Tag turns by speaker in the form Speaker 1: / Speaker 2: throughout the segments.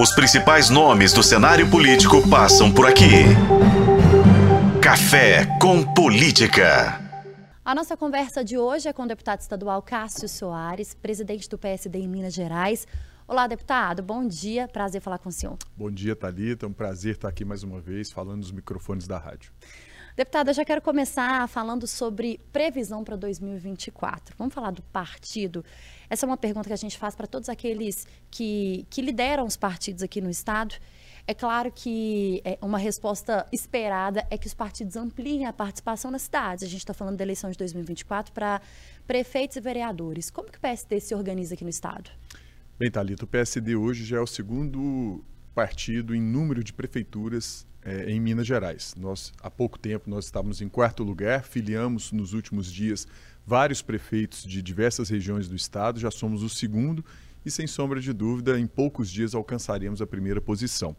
Speaker 1: Os principais nomes do cenário político passam por aqui. Café com Política.
Speaker 2: A nossa conversa de hoje é com o deputado estadual Cássio Soares, presidente do PSD em Minas Gerais. Olá, deputado, bom dia, prazer falar com o senhor.
Speaker 3: Bom dia, Thalita, é um prazer estar aqui mais uma vez falando nos microfones da rádio.
Speaker 2: Deputada, já quero começar falando sobre previsão para 2024. Vamos falar do partido. Essa é uma pergunta que a gente faz para todos aqueles que, que lideram os partidos aqui no Estado. É claro que é, uma resposta esperada é que os partidos ampliem a participação nas cidades. A gente está falando da eleição de 2024 para prefeitos e vereadores. Como que o PSD se organiza aqui no Estado?
Speaker 3: Bem, Thalita, o PSD hoje já é o segundo partido em número de prefeituras é, em Minas Gerais. Nós, há pouco tempo, nós estávamos em quarto lugar, filiamos nos últimos dias vários prefeitos de diversas regiões do estado, já somos o segundo e, sem sombra de dúvida, em poucos dias alcançaremos a primeira posição.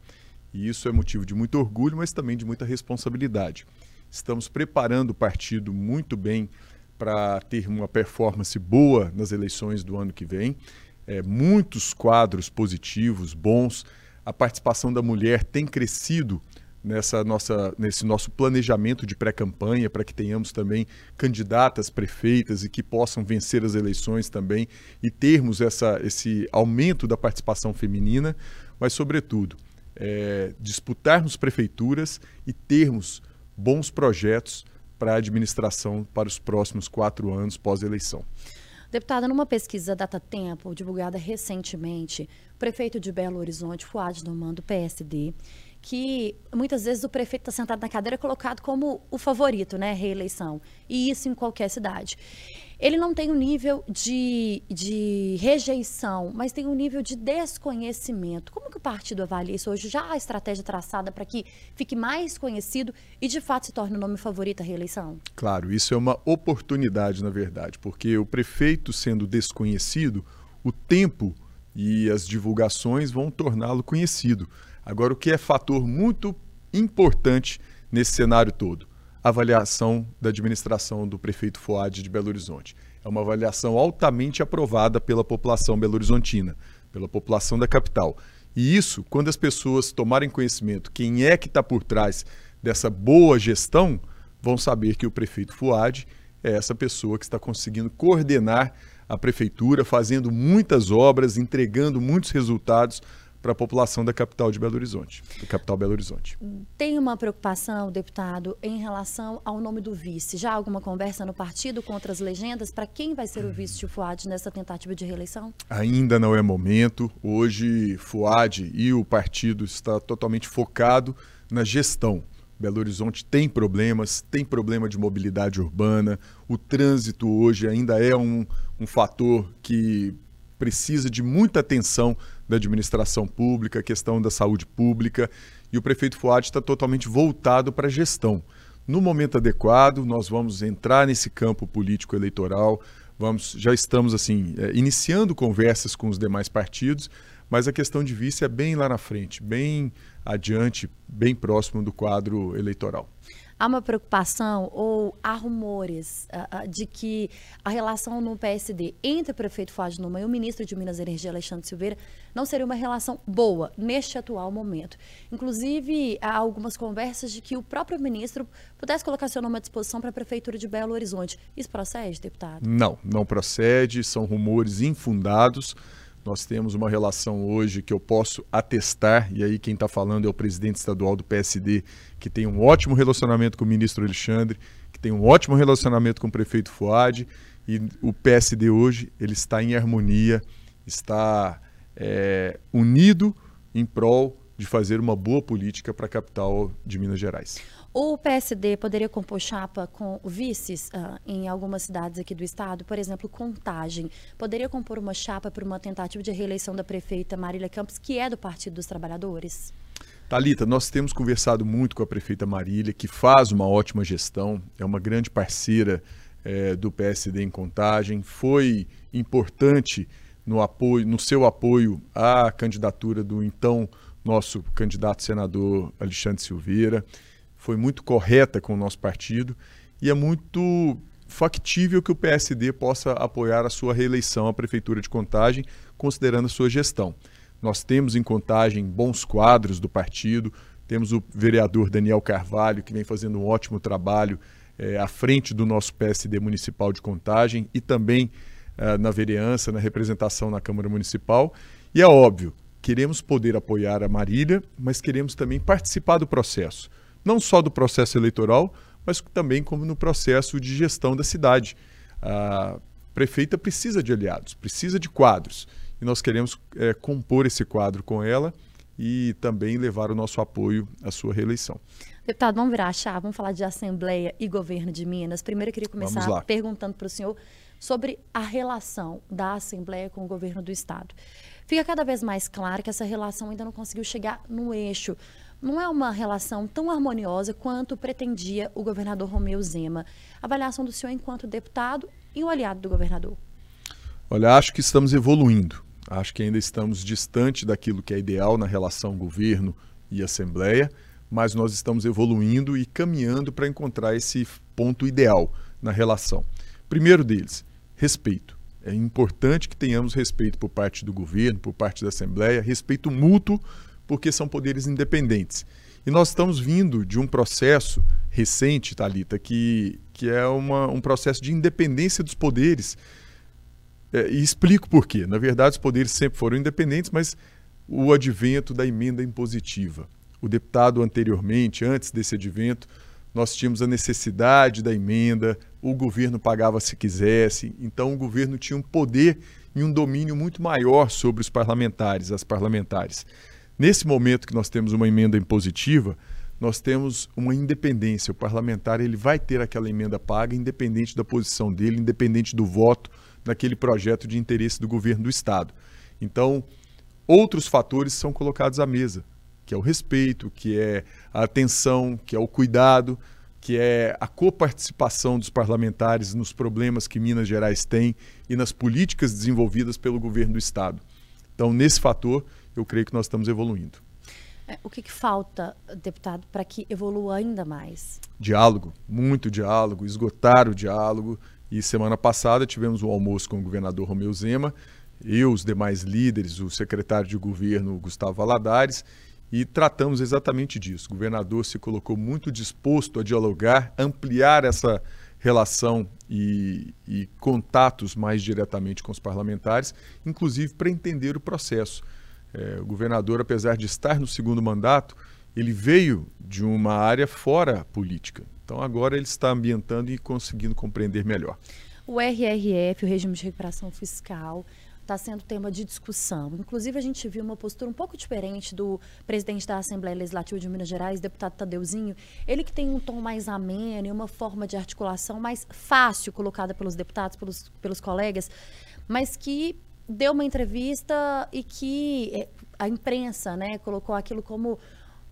Speaker 3: E isso é motivo de muito orgulho, mas também de muita responsabilidade. Estamos preparando o partido muito bem para ter uma performance boa nas eleições do ano que vem. É, muitos quadros positivos, bons. A participação da mulher tem crescido nessa nossa, nesse nosso planejamento de pré-campanha para que tenhamos também candidatas prefeitas e que possam vencer as eleições também e termos essa, esse aumento da participação feminina, mas, sobretudo, é, disputarmos prefeituras e termos bons projetos para a administração para os próximos quatro anos pós-eleição.
Speaker 2: Deputada, numa pesquisa Data Tempo, divulgada recentemente, o prefeito de Belo Horizonte, Fuad Noman, do PSD, que muitas vezes o prefeito está sentado na cadeira colocado como o favorito, né, reeleição. E isso em qualquer cidade. Ele não tem um nível de, de rejeição, mas tem um nível de desconhecimento. Como que o partido avalia isso hoje? Já a estratégia traçada para que fique mais conhecido e de fato se torne o nome favorito à reeleição?
Speaker 3: Claro, isso é uma oportunidade, na verdade, porque o prefeito sendo desconhecido, o tempo e as divulgações vão torná-lo conhecido. Agora, o que é fator muito importante nesse cenário todo? Avaliação da administração do prefeito Foad de Belo Horizonte. É uma avaliação altamente aprovada pela população belo-horizontina, pela população da capital. E isso, quando as pessoas tomarem conhecimento quem é que está por trás dessa boa gestão, vão saber que o prefeito Fuad é essa pessoa que está conseguindo coordenar a prefeitura, fazendo muitas obras, entregando muitos resultados para a população da capital de Belo Horizonte, da capital Belo Horizonte.
Speaker 2: Tem uma preocupação, deputado, em relação ao nome do vice? Já há alguma conversa no partido com outras legendas para quem vai ser o vice de Fuad nessa tentativa de reeleição?
Speaker 3: Ainda não é momento. Hoje, Fuad e o partido está totalmente focado na gestão. Belo Horizonte tem problemas, tem problema de mobilidade urbana, o trânsito hoje ainda é um, um fator que precisa de muita atenção da administração pública, a questão da saúde pública, e o prefeito Fuad está totalmente voltado para a gestão. No momento adequado, nós vamos entrar nesse campo político eleitoral, vamos, já estamos assim é, iniciando conversas com os demais partidos, mas a questão de vice é bem lá na frente, bem adiante, bem próximo do quadro eleitoral
Speaker 2: há uma preocupação ou há rumores uh, uh, de que a relação no PSD entre o prefeito Fuad Numa e o ministro de Minas e Energia, Alexandre Silveira, não seria uma relação boa neste atual momento. Inclusive, há algumas conversas de que o próprio ministro pudesse colocar seu nome à disposição para a prefeitura de Belo Horizonte. Isso procede, deputado?
Speaker 3: Não, não procede, são rumores infundados. Nós temos uma relação hoje que eu posso atestar, e aí quem está falando é o presidente estadual do PSD, que tem um ótimo relacionamento com o ministro Alexandre, que tem um ótimo relacionamento com o prefeito Fuad, e o PSD hoje ele está em harmonia, está é, unido em prol de fazer uma boa política para a capital de Minas Gerais.
Speaker 2: O PSD poderia compor chapa com vices uh, em algumas cidades aqui do estado, por exemplo, Contagem. Poderia compor uma chapa para uma tentativa de reeleição da prefeita Marília Campos, que é do Partido dos Trabalhadores?
Speaker 3: Talita, nós temos conversado muito com a prefeita Marília, que faz uma ótima gestão, é uma grande parceira é, do PSD em Contagem, foi importante no apoio, no seu apoio à candidatura do então nosso candidato senador Alexandre Silveira foi muito correta com o nosso partido e é muito factível que o PSD possa apoiar a sua reeleição à Prefeitura de Contagem, considerando a sua gestão. Nós temos em contagem bons quadros do partido, temos o vereador Daniel Carvalho, que vem fazendo um ótimo trabalho é, à frente do nosso PSD municipal de contagem e também é, na vereança, na representação na Câmara Municipal. E é óbvio, queremos poder apoiar a Marília, mas queremos também participar do processo. Não só do processo eleitoral, mas também como no processo de gestão da cidade. A prefeita precisa de aliados, precisa de quadros. E nós queremos é, compor esse quadro com ela e também levar o nosso apoio à sua reeleição.
Speaker 2: Deputado, vamos virar a chave, vamos falar de Assembleia e Governo de Minas. Primeiro eu queria começar perguntando para o senhor sobre a relação da Assembleia com o governo do Estado. Fica cada vez mais claro que essa relação ainda não conseguiu chegar no eixo. Não é uma relação tão harmoniosa quanto pretendia o governador Romeu Zema. Avaliação do senhor enquanto deputado e o aliado do governador.
Speaker 3: Olha, acho que estamos evoluindo. Acho que ainda estamos distante daquilo que é ideal na relação governo e Assembleia, mas nós estamos evoluindo e caminhando para encontrar esse ponto ideal na relação. Primeiro deles, respeito. É importante que tenhamos respeito por parte do governo, por parte da Assembleia, respeito mútuo, porque são poderes independentes. E nós estamos vindo de um processo recente, Talita, que, que é uma, um processo de independência dos poderes é, e explico por quê. Na verdade, os poderes sempre foram independentes, mas o advento da emenda impositiva. O deputado anteriormente, antes desse advento, nós tínhamos a necessidade da emenda, o governo pagava se quisesse, então o governo tinha um poder e um domínio muito maior sobre os parlamentares, as parlamentares. Nesse momento que nós temos uma emenda impositiva, nós temos uma independência. O parlamentar ele vai ter aquela emenda paga, independente da posição dele, independente do voto naquele projeto de interesse do governo do Estado. Então, outros fatores são colocados à mesa, que é o respeito, que é a atenção, que é o cuidado, que é a coparticipação dos parlamentares nos problemas que Minas Gerais tem e nas políticas desenvolvidas pelo governo do Estado. Então, nesse fator, eu creio que nós estamos evoluindo.
Speaker 2: É, o que, que falta, deputado, para que evolua ainda mais?
Speaker 3: Diálogo, muito diálogo, esgotar o diálogo. E semana passada tivemos um almoço com o governador Romeu Zema, eu, os demais líderes, o secretário de governo Gustavo Valadares, e tratamos exatamente disso. O governador se colocou muito disposto a dialogar, ampliar essa relação e, e contatos mais diretamente com os parlamentares, inclusive para entender o processo. É, o governador, apesar de estar no segundo mandato, ele veio de uma área fora política. Então agora ele está ambientando e conseguindo compreender melhor.
Speaker 2: O RRF, o regime de recuperação fiscal, está sendo tema de discussão. Inclusive, a gente viu uma postura um pouco diferente do presidente da Assembleia Legislativa de Minas Gerais, deputado Tadeuzinho. Ele que tem um tom mais ameno e uma forma de articulação mais fácil colocada pelos deputados, pelos, pelos colegas, mas que deu uma entrevista e que é, a imprensa né, colocou aquilo como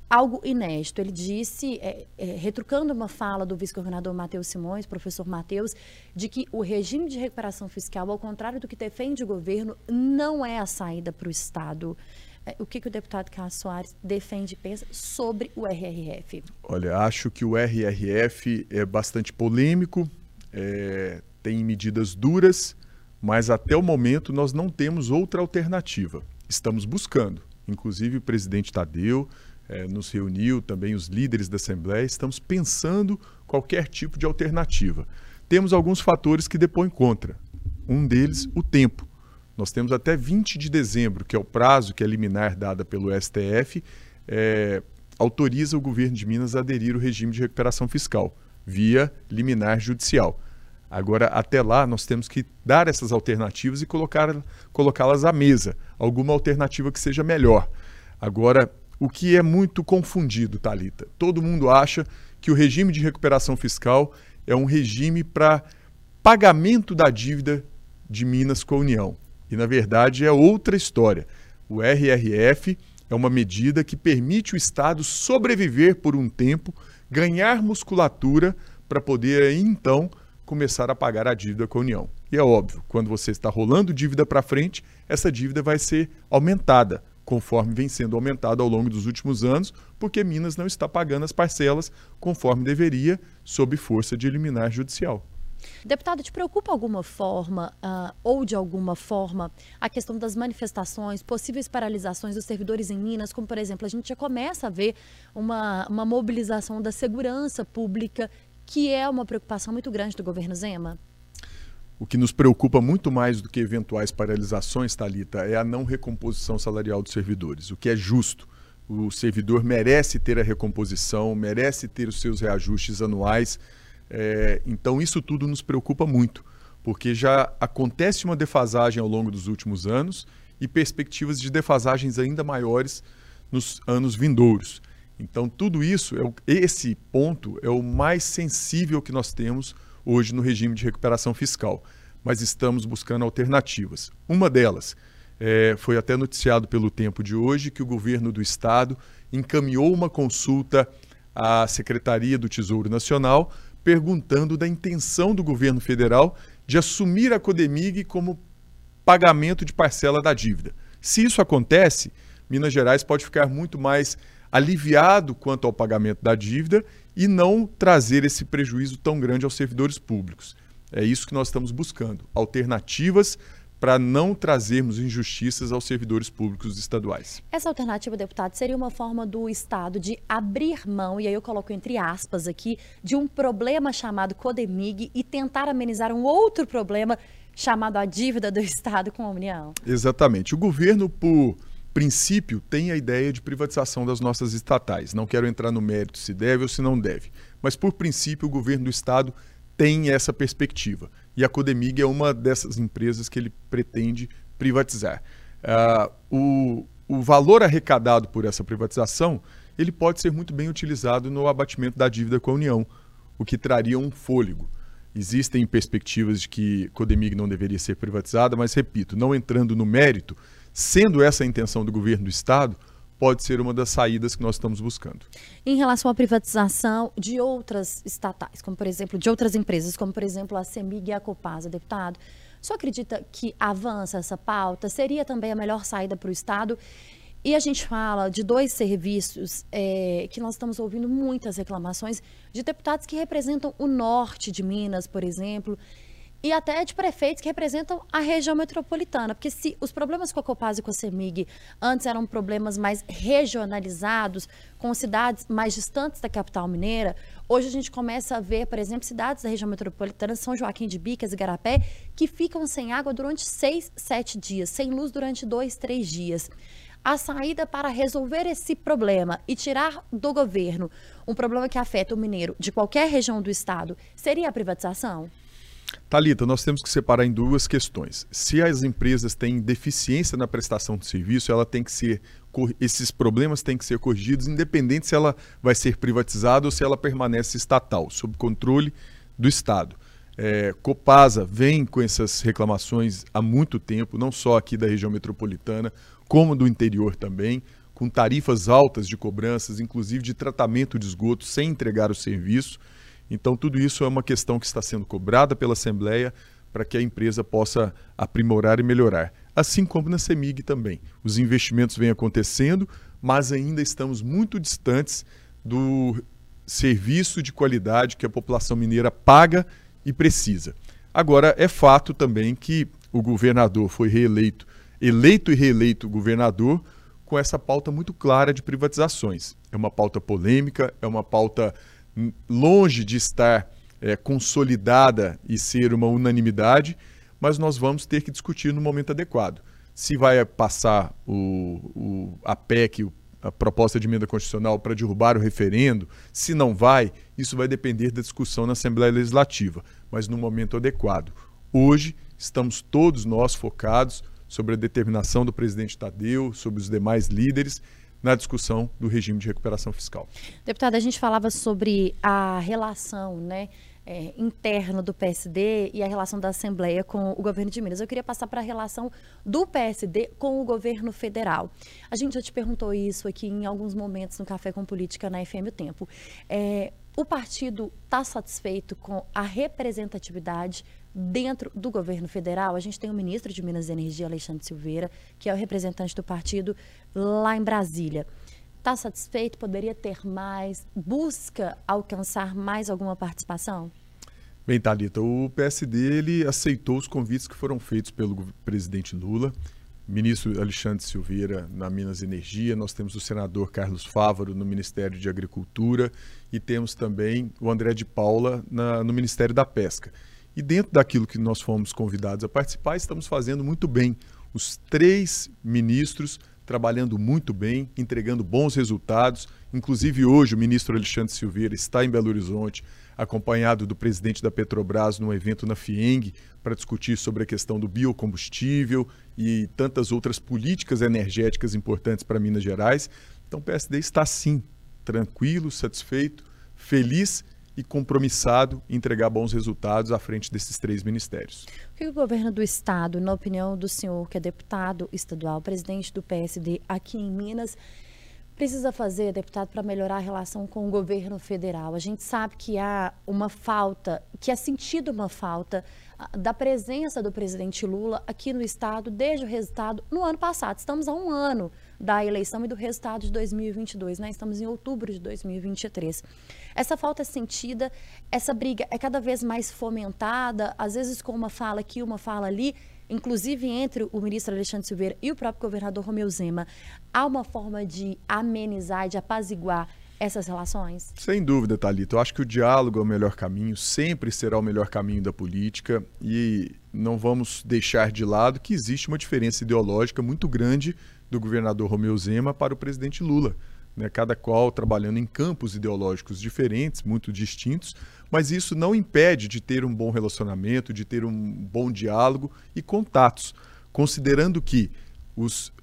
Speaker 2: algo inédito. Ele disse, é, é, retrucando uma fala do vice-governador Matheus Simões, professor Matheus, de que o regime de recuperação fiscal, ao contrário do que defende o governo, não é a saída para o Estado. É, o que, que o deputado Carlos Soares defende e pensa sobre o RRF?
Speaker 3: Olha, acho que o RRF é bastante polêmico, é, tem medidas duras, mas até o momento nós não temos outra alternativa. Estamos buscando. Inclusive o presidente Tadeu é, nos reuniu, também os líderes da Assembleia, estamos pensando qualquer tipo de alternativa. Temos alguns fatores que depõem contra. Um deles, o tempo. Nós temos até 20 de dezembro, que é o prazo que a liminar dada pelo STF é, autoriza o governo de Minas a aderir ao regime de recuperação fiscal, via liminar judicial. Agora, até lá, nós temos que dar essas alternativas e colocá-las à mesa. Alguma alternativa que seja melhor. Agora, o que é muito confundido, Talita. Todo mundo acha que o regime de recuperação fiscal é um regime para pagamento da dívida de Minas com a União. E, na verdade, é outra história. O RRF é uma medida que permite o Estado sobreviver por um tempo, ganhar musculatura para poder, então, começar a pagar a dívida com a União. E é óbvio, quando você está rolando dívida para frente, essa dívida vai ser aumentada, conforme vem sendo aumentada ao longo dos últimos anos, porque Minas não está pagando as parcelas conforme deveria, sob força de liminar judicial.
Speaker 2: Deputado, te preocupa alguma forma, uh, ou de alguma forma, a questão das manifestações, possíveis paralisações dos servidores em Minas, como, por exemplo, a gente já começa a ver uma, uma mobilização da segurança pública, que é uma preocupação muito grande do governo Zema?
Speaker 3: O que nos preocupa muito mais do que eventuais paralisações, Talita, é a não recomposição salarial dos servidores, o que é justo. O servidor merece ter a recomposição, merece ter os seus reajustes anuais. É, então, isso tudo nos preocupa muito, porque já acontece uma defasagem ao longo dos últimos anos e perspectivas de defasagens ainda maiores nos anos vindouros. Então, tudo isso, é o, esse ponto é o mais sensível que nós temos hoje no regime de recuperação fiscal, mas estamos buscando alternativas. Uma delas é, foi até noticiado pelo Tempo de hoje que o governo do estado encaminhou uma consulta à Secretaria do Tesouro Nacional perguntando da intenção do governo federal de assumir a Codemig como pagamento de parcela da dívida. Se isso acontece, Minas Gerais pode ficar muito mais aliviado quanto ao pagamento da dívida e não trazer esse prejuízo tão grande aos servidores públicos. É isso que nós estamos buscando, alternativas para não trazermos injustiças aos servidores públicos estaduais.
Speaker 2: Essa alternativa, deputado, seria uma forma do Estado de abrir mão, e aí eu coloco entre aspas aqui, de um problema chamado Codemig e tentar amenizar um outro problema chamado a dívida do Estado com a União?
Speaker 3: Exatamente. O governo, por princípio, tem a ideia de privatização das nossas estatais. Não quero entrar no mérito se deve ou se não deve. Mas, por princípio, o governo do Estado tem essa perspectiva. E a Codemig é uma dessas empresas que ele pretende privatizar. Uh, o, o valor arrecadado por essa privatização ele pode ser muito bem utilizado no abatimento da dívida com a União, o que traria um fôlego. Existem perspectivas de que Codemig não deveria ser privatizada, mas repito, não entrando no mérito, Sendo essa a intenção do governo do Estado, pode ser uma das saídas que nós estamos buscando.
Speaker 2: Em relação à privatização de outras estatais, como por exemplo, de outras empresas, como por exemplo a CEMIG e a Copasa, deputado, só acredita que avança essa pauta? Seria também a melhor saída para o Estado? E a gente fala de dois serviços é, que nós estamos ouvindo muitas reclamações de deputados que representam o norte de Minas, por exemplo, e até de prefeitos que representam a região metropolitana. Porque se os problemas com a Copasa e com a CEMIG antes eram problemas mais regionalizados, com cidades mais distantes da capital mineira, hoje a gente começa a ver, por exemplo, cidades da região metropolitana, São Joaquim de Bicas e Garapé, que ficam sem água durante seis, sete dias, sem luz durante dois, três dias. A saída para resolver esse problema e tirar do governo um problema que afeta o mineiro de qualquer região do estado seria a privatização?
Speaker 3: Talita, nós temos que separar em duas questões. Se as empresas têm deficiência na prestação de serviço, ela tem que ser esses problemas têm que ser corrigidos, independente se ela vai ser privatizada ou se ela permanece estatal, sob controle do Estado. É, Copasa vem com essas reclamações há muito tempo, não só aqui da região metropolitana, como do interior também, com tarifas altas de cobranças, inclusive de tratamento de esgoto, sem entregar o serviço. Então, tudo isso é uma questão que está sendo cobrada pela Assembleia para que a empresa possa aprimorar e melhorar. Assim como na CEMIG também. Os investimentos vêm acontecendo, mas ainda estamos muito distantes do serviço de qualidade que a população mineira paga e precisa. Agora, é fato também que o governador foi reeleito, eleito e reeleito governador, com essa pauta muito clara de privatizações. É uma pauta polêmica, é uma pauta longe de estar é, consolidada e ser uma unanimidade, mas nós vamos ter que discutir no momento adequado. Se vai passar o, o, a PEC, a proposta de emenda constitucional, para derrubar o referendo, se não vai, isso vai depender da discussão na Assembleia Legislativa, mas no momento adequado. Hoje, estamos todos nós focados sobre a determinação do presidente Tadeu, sobre os demais líderes na discussão do regime de recuperação fiscal.
Speaker 2: Deputada, a gente falava sobre a relação, né? É, interno do PSD e a relação da Assembleia com o governo de Minas. Eu queria passar para a relação do PSD com o governo federal. A gente já te perguntou isso aqui em alguns momentos no Café com Política na FM O Tempo. É, o partido está satisfeito com a representatividade dentro do governo federal? A gente tem o ministro de Minas e Energia, Alexandre Silveira, que é o representante do partido lá em Brasília. Está satisfeito? Poderia ter mais? Busca alcançar mais alguma participação?
Speaker 3: Bem, Thalita, o PSD ele aceitou os convites que foram feitos pelo presidente Lula. Ministro Alexandre Silveira na Minas Energia, nós temos o senador Carlos Fávaro no Ministério de Agricultura e temos também o André de Paula na, no Ministério da Pesca. E dentro daquilo que nós fomos convidados a participar, estamos fazendo muito bem. Os três ministros trabalhando muito bem, entregando bons resultados. Inclusive, hoje, o ministro Alexandre Silveira está em Belo Horizonte, acompanhado do presidente da Petrobras, num evento na FIENG, para discutir sobre a questão do biocombustível e tantas outras políticas energéticas importantes para Minas Gerais. Então, o PSD está, sim, tranquilo, satisfeito, feliz e compromissado em entregar bons resultados à frente desses três ministérios.
Speaker 2: O que o governo do Estado, na opinião do senhor, que é deputado estadual, presidente do PSD aqui em Minas, precisa fazer, deputado, para melhorar a relação com o governo federal? A gente sabe que há uma falta, que é sentido uma falta ah, da presença do presidente Lula aqui no Estado desde o resultado no ano passado. Estamos há um ano da eleição e do resultado de 2022, né? Estamos em outubro de 2023. Essa falta é sentida, essa briga é cada vez mais fomentada, às vezes com uma fala aqui, uma fala ali, inclusive entre o ministro Alexandre Silveira e o próprio governador Romeu Zema. Há uma forma de amenizar, de apaziguar essas relações?
Speaker 3: Sem dúvida, Thalita. Eu acho que o diálogo é o melhor caminho, sempre será o melhor caminho da política e não vamos deixar de lado que existe uma diferença ideológica muito grande do governador Romeu Zema para o presidente Lula. Né, cada qual trabalhando em campos ideológicos diferentes, muito distintos, mas isso não impede de ter um bom relacionamento, de ter um bom diálogo e contatos, considerando que os,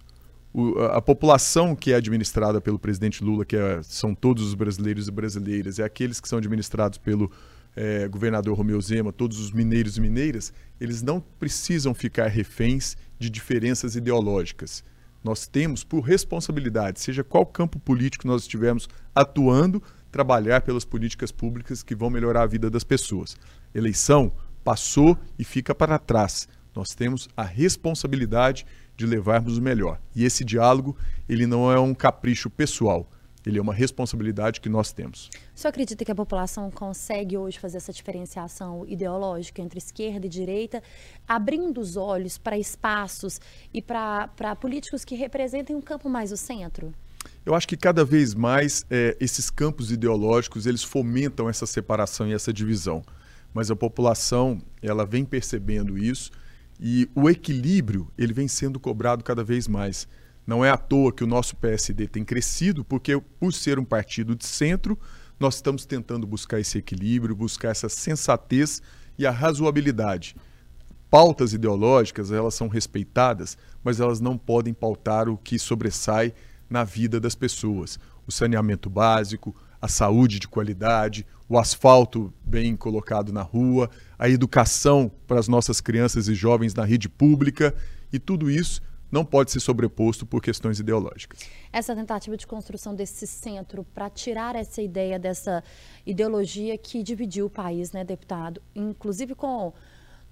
Speaker 3: o, a população que é administrada pelo presidente Lula, que é, são todos os brasileiros e brasileiras, e aqueles que são administrados pelo é, governador Romeu Zema, todos os mineiros e mineiras, eles não precisam ficar reféns de diferenças ideológicas nós temos por responsabilidade, seja qual campo político nós estivermos atuando, trabalhar pelas políticas públicas que vão melhorar a vida das pessoas. Eleição passou e fica para trás. Nós temos a responsabilidade de levarmos o melhor. E esse diálogo, ele não é um capricho pessoal, ele é uma responsabilidade que nós temos.
Speaker 2: O senhor acredita que a população consegue hoje fazer essa diferenciação ideológica entre esquerda e direita, abrindo os olhos para espaços e para políticos que representem um campo mais o centro?
Speaker 3: Eu acho que cada vez mais é, esses campos ideológicos eles fomentam essa separação e essa divisão. Mas a população ela vem percebendo isso e o equilíbrio ele vem sendo cobrado cada vez mais. Não é à toa que o nosso PSD tem crescido, porque por ser um partido de centro, nós estamos tentando buscar esse equilíbrio, buscar essa sensatez e a razoabilidade. Pautas ideológicas, elas são respeitadas, mas elas não podem pautar o que sobressai na vida das pessoas. O saneamento básico, a saúde de qualidade, o asfalto bem colocado na rua, a educação para as nossas crianças e jovens na rede pública, e tudo isso não pode ser sobreposto por questões ideológicas.
Speaker 2: Essa tentativa de construção desse centro para tirar essa ideia dessa ideologia que dividiu o país, né, deputado? Inclusive com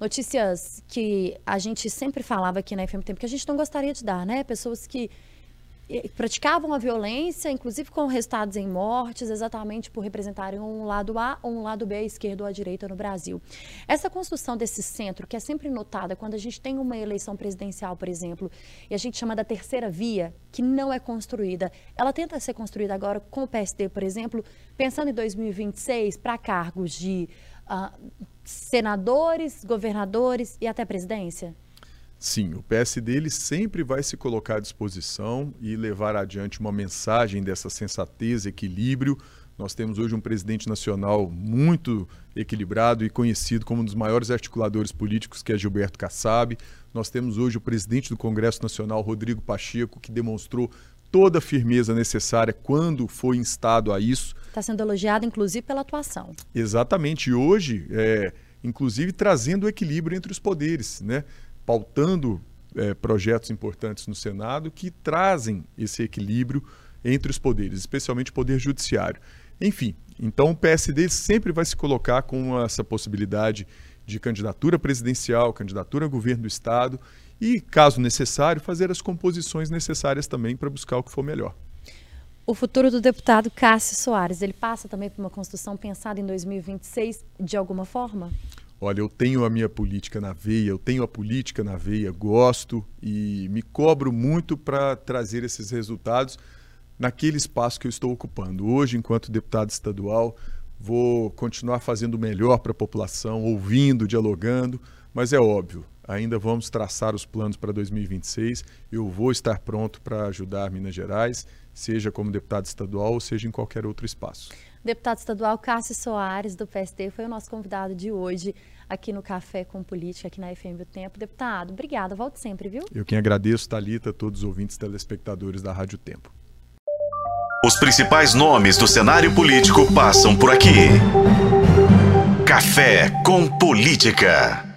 Speaker 2: notícias que a gente sempre falava aqui na FM Tempo que a gente não gostaria de dar, né? Pessoas que praticavam a violência, inclusive com resultados em mortes, exatamente por representarem um lado A ou um lado B, a esquerda ou a direita no Brasil. Essa construção desse centro, que é sempre notada quando a gente tem uma eleição presidencial, por exemplo, e a gente chama da terceira via, que não é construída, ela tenta ser construída agora com o PSD, por exemplo, pensando em 2026 para cargos de uh, senadores, governadores e até presidência?
Speaker 3: Sim, o PSD ele sempre vai se colocar à disposição e levar adiante uma mensagem dessa sensatez, equilíbrio. Nós temos hoje um presidente nacional muito equilibrado e conhecido como um dos maiores articuladores políticos, que é Gilberto Kassab. Nós temos hoje o presidente do Congresso Nacional, Rodrigo Pacheco, que demonstrou toda a firmeza necessária quando foi instado a isso.
Speaker 2: Está sendo elogiado, inclusive, pela atuação.
Speaker 3: Exatamente. E hoje, é, inclusive, trazendo o equilíbrio entre os poderes, né? Pautando é, projetos importantes no Senado que trazem esse equilíbrio entre os poderes, especialmente o poder judiciário. Enfim, então o PSD sempre vai se colocar com essa possibilidade de candidatura presidencial, candidatura a governo do Estado e, caso necessário, fazer as composições necessárias também para buscar o que for melhor.
Speaker 2: O futuro do deputado Cássio Soares, ele passa também por uma construção pensada em 2026 de alguma forma?
Speaker 3: Olha, eu tenho a minha política na veia, eu tenho a política na veia, gosto e me cobro muito para trazer esses resultados naquele espaço que eu estou ocupando. Hoje, enquanto deputado estadual, vou continuar fazendo o melhor para a população, ouvindo, dialogando, mas é óbvio, ainda vamos traçar os planos para 2026. Eu vou estar pronto para ajudar Minas Gerais, seja como deputado estadual ou seja em qualquer outro espaço.
Speaker 2: Deputado estadual Cássio Soares, do PSD, foi o nosso convidado de hoje aqui no Café com Política, aqui na FM o Tempo. Deputado, obrigada, volte sempre, viu?
Speaker 3: Eu quem agradeço, Talita, todos os ouvintes telespectadores da Rádio Tempo.
Speaker 1: Os principais nomes do cenário político passam por aqui. Café com Política.